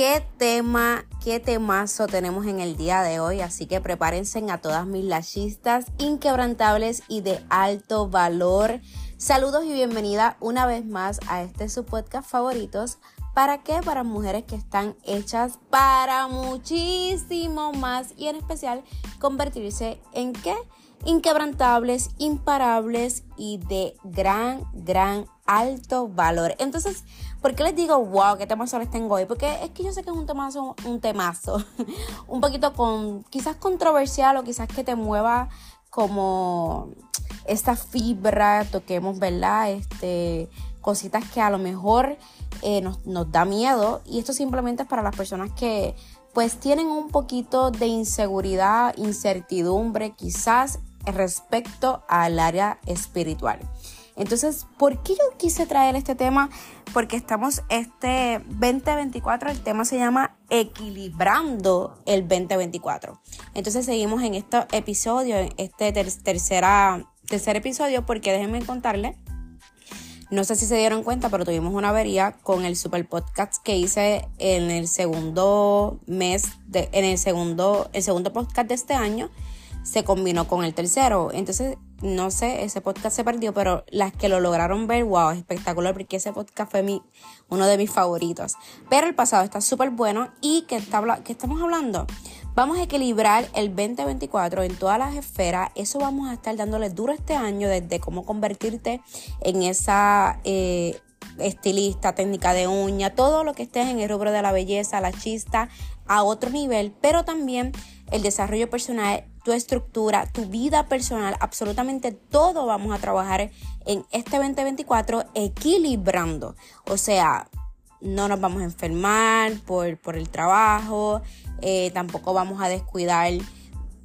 qué tema, qué temazo tenemos en el día de hoy, así que prepárense a todas mis lachistas inquebrantables y de alto valor. Saludos y bienvenida una vez más a este su podcast favoritos. ¿Para qué? Para mujeres que están hechas para muchísimo más y en especial convertirse en qué? Inquebrantables, imparables y de gran, gran alto valor. Entonces, ¿por qué les digo, wow, qué temazo les tengo hoy? Porque es que yo sé que es un temazo, un temazo, un poquito con, quizás controversial o quizás que te mueva como esta fibra, toquemos, ¿verdad? Este, cositas que a lo mejor eh, nos, nos da miedo y esto simplemente es para las personas que pues tienen un poquito de inseguridad, incertidumbre quizás respecto al área espiritual. Entonces, ¿por qué yo quise traer este tema? Porque estamos este 2024, el tema se llama Equilibrando el 2024. Entonces seguimos en este episodio, en este tercera, tercer episodio, porque déjenme contarles no sé si se dieron cuenta, pero tuvimos una avería con el super podcast que hice en el segundo mes, de, en el segundo, el segundo podcast de este año, se combinó con el tercero. Entonces, no sé, ese podcast se perdió, pero las que lo lograron ver, wow, espectacular, porque ese podcast fue mi, uno de mis favoritos. Pero el pasado está súper bueno y que, está, que estamos hablando Vamos a equilibrar el 2024 en todas las esferas. Eso vamos a estar dándole duro este año desde cómo convertirte en esa eh, estilista, técnica de uña, todo lo que estés en el rubro de la belleza, la chista, a otro nivel, pero también el desarrollo personal, tu estructura, tu vida personal, absolutamente todo vamos a trabajar en este 2024 equilibrando. O sea, no nos vamos a enfermar por, por el trabajo, eh, tampoco vamos a descuidar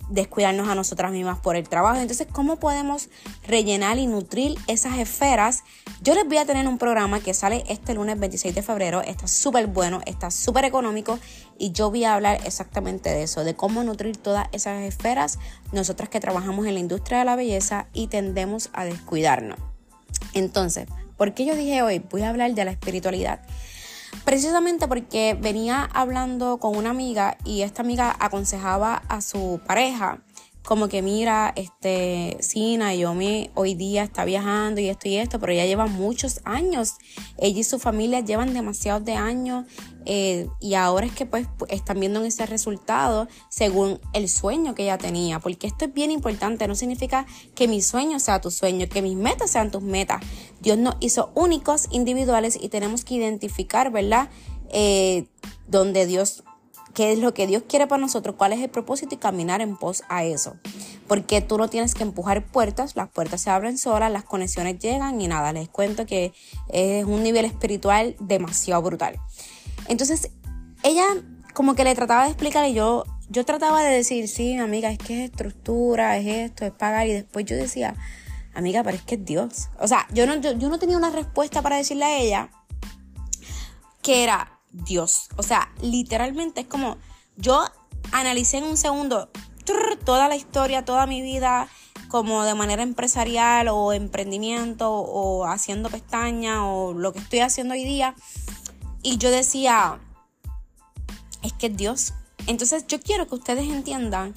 descuidarnos a nosotras mismas por el trabajo. Entonces, ¿cómo podemos rellenar y nutrir esas esferas? Yo les voy a tener un programa que sale este lunes 26 de febrero. Está súper bueno, está súper económico y yo voy a hablar exactamente de eso, de cómo nutrir todas esas esferas, nosotras que trabajamos en la industria de la belleza y tendemos a descuidarnos. Entonces, ¿por qué yo dije hoy? Voy a hablar de la espiritualidad. Precisamente porque venía hablando con una amiga y esta amiga aconsejaba a su pareja como que mira, este, Sina, yo me, hoy día está viajando y esto y esto, pero ella lleva muchos años. Ella y su familia llevan demasiados de años eh, y ahora es que pues están viendo ese resultado según el sueño que ella tenía, porque esto es bien importante, no significa que mi sueño sea tu sueño, que mis metas sean tus metas. Dios nos hizo únicos, individuales y tenemos que identificar, ¿verdad? Eh, donde Dios qué es lo que Dios quiere para nosotros, cuál es el propósito y caminar en pos a eso. Porque tú no tienes que empujar puertas, las puertas se abren solas, las conexiones llegan y nada, les cuento que es un nivel espiritual demasiado brutal. Entonces, ella como que le trataba de explicar y yo, yo trataba de decir, sí, amiga, es que es estructura, es esto, es pagar y después yo decía, amiga, pero es que es Dios. O sea, yo no, yo, yo no tenía una respuesta para decirle a ella que era, Dios. O sea, literalmente es como yo analicé en un segundo toda la historia, toda mi vida, como de manera empresarial o emprendimiento o haciendo pestaña o lo que estoy haciendo hoy día. Y yo decía, es que Dios. Entonces yo quiero que ustedes entiendan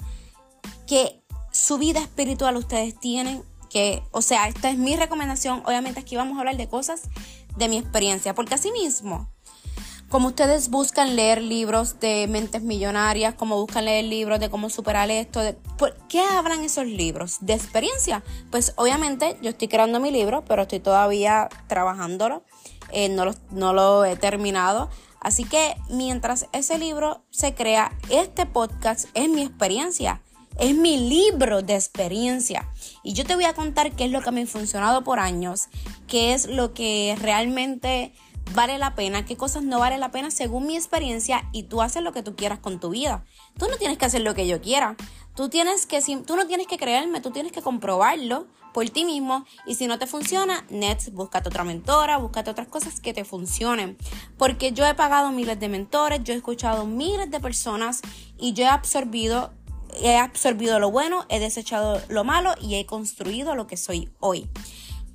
que su vida espiritual ustedes tienen que, o sea, esta es mi recomendación. Obviamente aquí vamos a hablar de cosas de mi experiencia, porque así mismo como ustedes buscan leer libros de mentes millonarias, como buscan leer libros de cómo superar esto, de, ¿por qué hablan esos libros? ¿De experiencia? Pues obviamente yo estoy creando mi libro, pero estoy todavía trabajándolo, eh, no, lo, no lo he terminado. Así que mientras ese libro se crea, este podcast es mi experiencia. Es mi libro de experiencia. Y yo te voy a contar qué es lo que me ha funcionado por años, qué es lo que realmente vale la pena, qué cosas no vale la pena según mi experiencia y tú haces lo que tú quieras con tu vida. Tú no tienes que hacer lo que yo quiera. Tú, tienes que, tú no tienes que creerme, tú tienes que comprobarlo por ti mismo y si no te funciona, Nets, búscate otra mentora, búscate otras cosas que te funcionen. Porque yo he pagado miles de mentores, yo he escuchado miles de personas y yo he absorbido he absorbido lo bueno, he desechado lo malo y he construido lo que soy hoy.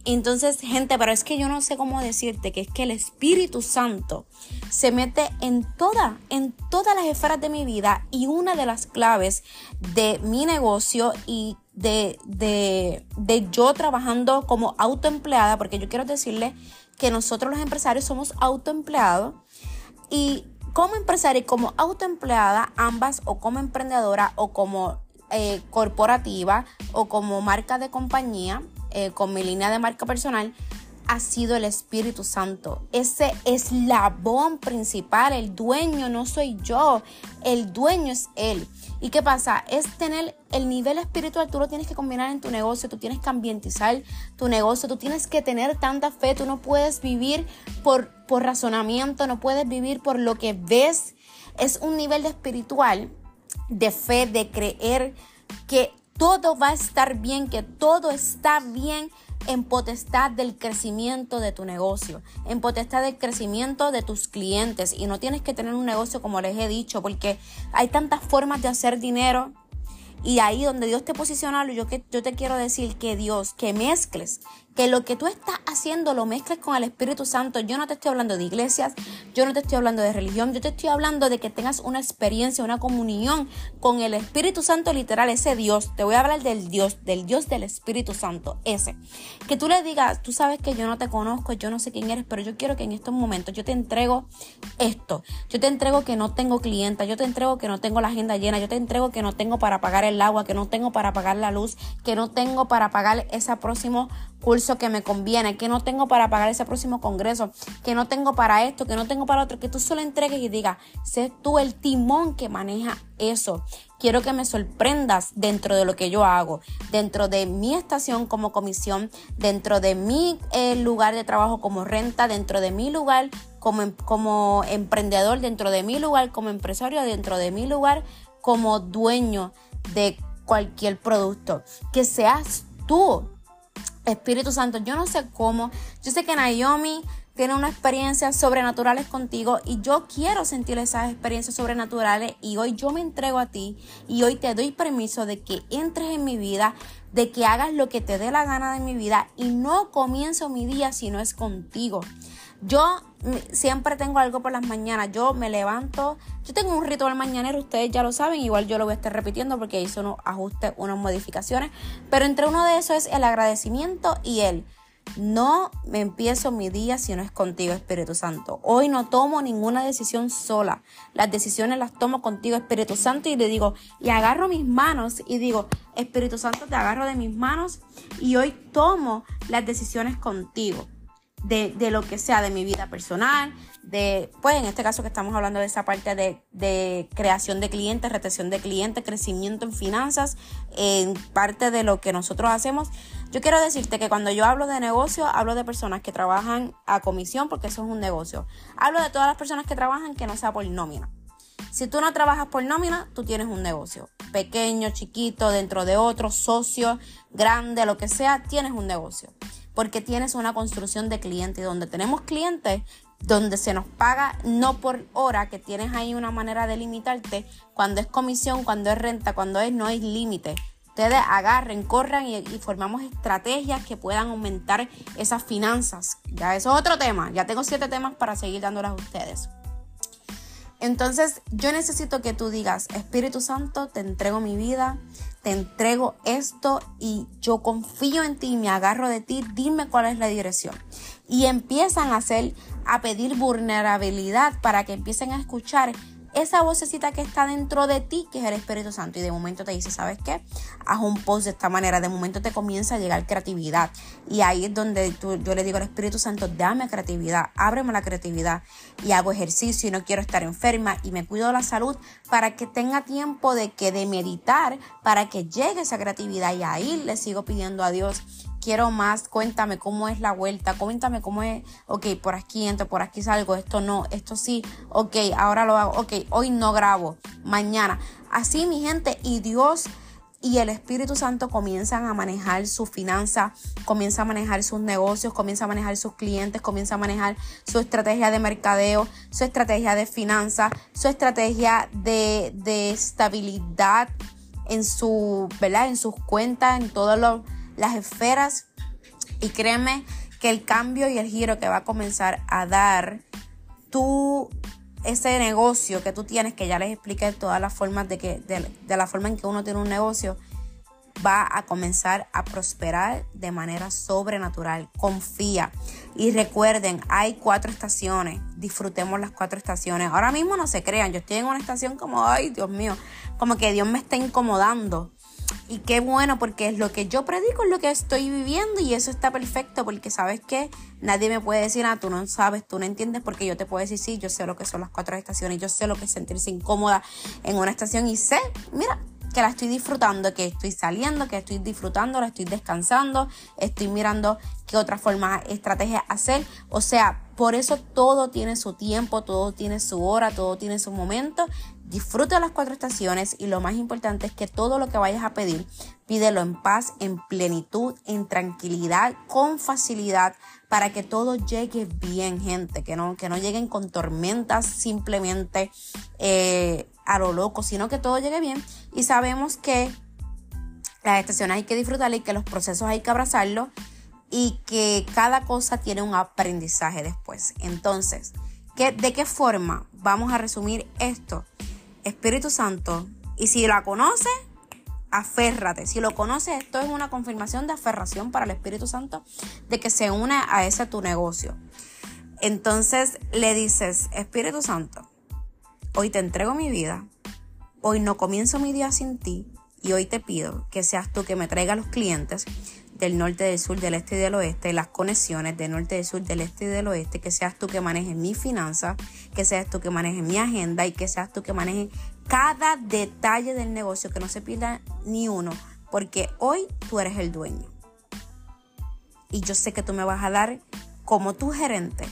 Entonces, gente, pero es que yo no sé cómo decirte que es que el Espíritu Santo se mete en toda, en todas las esferas de mi vida y una de las claves de mi negocio y de, de, de yo trabajando como autoempleada, porque yo quiero decirle que nosotros los empresarios somos autoempleados y como empresaria y como autoempleada, ambas o como emprendedora o como eh, corporativa o como marca de compañía, eh, con mi línea de marca personal, ha sido el Espíritu Santo. Ese eslabón principal, el dueño no soy yo, el dueño es Él. ¿Y qué pasa? Es tener el nivel espiritual, tú lo tienes que combinar en tu negocio, tú tienes que ambientizar tu negocio, tú tienes que tener tanta fe, tú no puedes vivir por, por razonamiento, no puedes vivir por lo que ves. Es un nivel de espiritual, de fe, de creer que todo va a estar bien, que todo está bien en potestad del crecimiento de tu negocio, en potestad del crecimiento de tus clientes. Y no tienes que tener un negocio como les he dicho, porque hay tantas formas de hacer dinero. Y ahí donde Dios te posiciona, yo, que, yo te quiero decir que Dios, que mezcles que lo que tú estás haciendo lo mezcles con el Espíritu Santo. Yo no te estoy hablando de iglesias, yo no te estoy hablando de religión, yo te estoy hablando de que tengas una experiencia, una comunión con el Espíritu Santo literal, ese Dios. Te voy a hablar del Dios, del Dios del Espíritu Santo, ese. Que tú le digas, tú sabes que yo no te conozco, yo no sé quién eres, pero yo quiero que en estos momentos yo te entrego esto. Yo te entrego que no tengo clienta, yo te entrego que no tengo la agenda llena, yo te entrego que no tengo para pagar el agua, que no tengo para pagar la luz, que no tengo para pagar ese próximo curso que me conviene, que no tengo para pagar ese próximo congreso, que no tengo para esto, que no tengo para otro, que tú solo entregues y digas, sé tú el timón que maneja eso. Quiero que me sorprendas dentro de lo que yo hago, dentro de mi estación como comisión, dentro de mi eh, lugar de trabajo como renta, dentro de mi lugar como, em, como emprendedor, dentro de mi lugar como empresario, dentro de mi lugar como dueño de cualquier producto. Que seas tú Espíritu Santo, yo no sé cómo, yo sé que Naomi tiene unas experiencias sobrenaturales contigo y yo quiero sentir esas experiencias sobrenaturales y hoy yo me entrego a ti y hoy te doy permiso de que entres en mi vida, de que hagas lo que te dé la gana de mi vida y no comienzo mi día si no es contigo. Yo siempre tengo algo por las mañanas. Yo me levanto. Yo tengo un ritual mañanero, ustedes ya lo saben. Igual yo lo voy a estar repitiendo porque hice unos ajustes, unas modificaciones. Pero entre uno de esos es el agradecimiento y el no me empiezo mi día si no es contigo, Espíritu Santo. Hoy no tomo ninguna decisión sola. Las decisiones las tomo contigo, Espíritu Santo, y le digo, y agarro mis manos y digo, Espíritu Santo, te agarro de mis manos y hoy tomo las decisiones contigo de, lo que sea, de mi vida personal, de, pues en este caso que estamos hablando de esa parte de, creación de clientes, retención de clientes, crecimiento en finanzas, en parte de lo que nosotros hacemos. Yo quiero decirte que cuando yo hablo de negocio, hablo de personas que trabajan a comisión, porque eso es un negocio. Hablo de todas las personas que trabajan que no sea por nómina. Si tú no trabajas por nómina, tú tienes un negocio. Pequeño, chiquito, dentro de otro, socio, grande, lo que sea, tienes un negocio porque tienes una construcción de clientes y donde tenemos clientes donde se nos paga no por hora, que tienes ahí una manera de limitarte, cuando es comisión, cuando es renta, cuando es no hay límite. Ustedes agarren, corran y, y, formamos estrategias que puedan aumentar esas finanzas. Ya eso es otro tema. Ya tengo siete temas para seguir dándolas a ustedes. Entonces yo necesito que tú digas, Espíritu Santo, te entrego mi vida, te entrego esto y yo confío en ti, me agarro de ti, dime cuál es la dirección. Y empiezan a hacer, a pedir vulnerabilidad para que empiecen a escuchar esa vocecita que está dentro de ti, que es el Espíritu Santo, y de momento te dice, ¿sabes qué? Haz un post de esta manera, de momento te comienza a llegar creatividad. Y ahí es donde yo le digo al Espíritu Santo, dame creatividad, ábreme la creatividad. Y hago ejercicio y no quiero estar enferma y me cuido de la salud para que tenga tiempo de que de meditar, para que llegue esa creatividad. Y ahí le sigo pidiendo a Dios quiero más, cuéntame cómo es la vuelta, cuéntame cómo es, ok, por aquí entro, por aquí salgo, esto no, esto sí, ok, ahora lo hago, ok, hoy no grabo, mañana. Así mi gente y Dios y el Espíritu Santo comienzan a manejar su finanza, comienza a manejar sus negocios, comienza a manejar sus clientes, comienza a manejar su estrategia de mercadeo, su estrategia de finanzas, su estrategia de, de estabilidad en su, ¿verdad? En sus cuentas, en todos los las esferas Y créeme que el cambio y el giro que va a comenzar a dar tú ese negocio que tú tienes, que ya les expliqué todas las formas de que, de, la forma en que uno tiene un negocio, va a comenzar a prosperar de manera sobrenatural. Confía. Y recuerden, hay cuatro estaciones. Disfrutemos las cuatro estaciones. Ahora mismo no se crean. Yo estoy en una estación como, ay, Dios mío, como que Dios me está incomodando. Y qué bueno, porque es lo que yo predico, es lo que estoy viviendo y eso está perfecto, porque sabes que nadie me puede decir, ah, tú no sabes, tú no entiendes, porque yo te puedo decir, sí, yo sé lo que son las cuatro estaciones, yo sé lo que es sentirse incómoda en una estación y sé, mira, que la estoy disfrutando, que estoy saliendo, que estoy disfrutando, la estoy descansando, estoy mirando qué otra forma, estrategia hacer. O sea, por eso todo tiene su tiempo, todo tiene su hora, todo tiene su momento. Disfruta las cuatro estaciones y lo más importante es que todo lo que vayas a pedir, pídelo en paz, en plenitud, en tranquilidad, con facilidad, para que todo llegue bien, gente, que no, que no lleguen con tormentas simplemente eh, a lo loco, sino que todo llegue bien. Y sabemos que las estaciones hay que disfrutarlas y que los procesos hay que abrazarlos y que cada cosa tiene un aprendizaje después. Entonces, ¿qué, ¿de qué forma vamos a resumir esto? Espíritu Santo, y si la conoces, aférrate. Si lo conoces, esto es una confirmación de aferración para el Espíritu Santo de que se une a ese tu negocio. Entonces le dices, Espíritu Santo, Hoy te entrego mi vida. Hoy no comienzo mi día sin ti. Y hoy te pido que seas tú que me traiga los clientes del norte, del sur, del este y del oeste, las conexiones del norte, del sur, del este y del oeste, que seas tú que manejes mi finanza, que seas tú que manejes mi agenda y que seas tú que manejes cada detalle del negocio, que no se pierda ni uno, porque hoy tú eres el dueño. Y yo sé que tú me vas a dar como tu gerente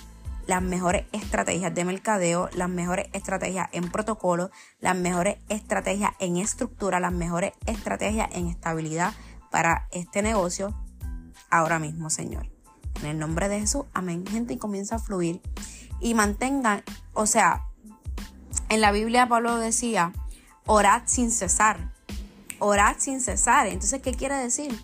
las mejores estrategias de mercadeo, las mejores estrategias en protocolo, las mejores estrategias en estructura, las mejores estrategias en estabilidad para este negocio ahora mismo, Señor. En el nombre de Jesús, amén, gente, y comienza a fluir. Y mantengan, o sea, en la Biblia Pablo decía, orad sin cesar, orad sin cesar. Entonces, ¿qué quiere decir?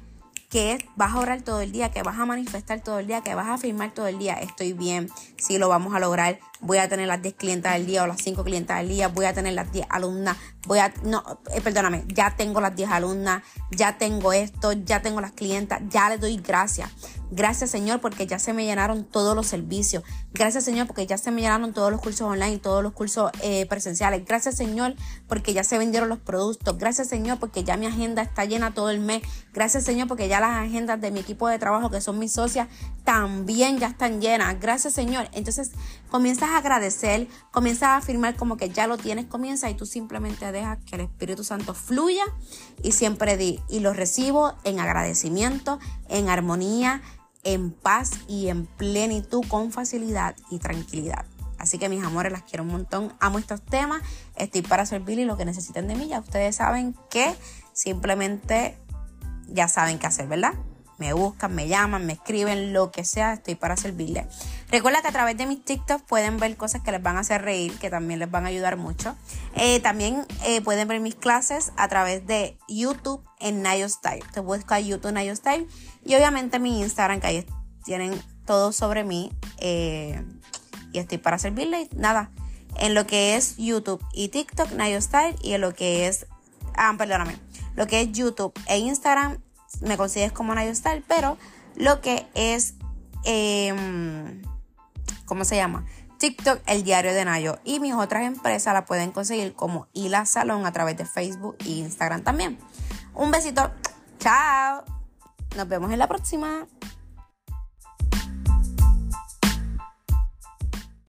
Que vas a orar todo el día, que vas a manifestar todo el día, que vas a afirmar todo el día, estoy bien, si lo vamos a lograr, voy a tener las 10 clientas del día o las 5 clientas del día, voy a tener las 10 alumnas, voy a, no, eh, perdóname, ya tengo las 10 alumnas, ya tengo esto, ya tengo las clientas, ya le doy gracias. Gracias Señor porque ya se me llenaron todos los servicios. Gracias Señor porque ya se me llenaron todos los cursos online y todos los cursos eh, presenciales. Gracias Señor porque ya se vendieron los productos. Gracias Señor porque ya mi agenda está llena todo el mes. Gracias Señor porque ya las agendas de mi equipo de trabajo que son mis socias también ya están llenas. Gracias Señor. Entonces comienzas a agradecer, comienzas a afirmar como que ya lo tienes, comienza y tú simplemente dejas que el Espíritu Santo fluya y siempre di y lo recibo en agradecimiento, en armonía en paz y en plenitud, con facilidad y tranquilidad. Así que mis amores, las quiero un montón. Amo estos temas. Estoy para servir y lo que necesiten de mí. Ya ustedes saben que simplemente ya saben qué hacer, ¿verdad? Me buscan, me llaman, me escriben, lo que sea, estoy para servirles. Recuerda que a través de mis TikToks pueden ver cosas que les van a hacer reír, que también les van a ayudar mucho. Eh, también eh, pueden ver mis clases a través de YouTube en Nayo Style. Te busca YouTube Nayo Style y obviamente mi Instagram, que ahí tienen todo sobre mí. Eh, y estoy para servirles. Nada, en lo que es YouTube y TikTok, Nayo Style, y en lo que es, ah, perdóname, lo que es YouTube e Instagram, me consigues como Nayo Style, pero lo que es, em, ¿cómo se llama? TikTok, el diario de Nayo. Y mis otras empresas la pueden conseguir como Hila Salón a través de Facebook e Instagram también. Un besito. Chao. Nos vemos en la próxima.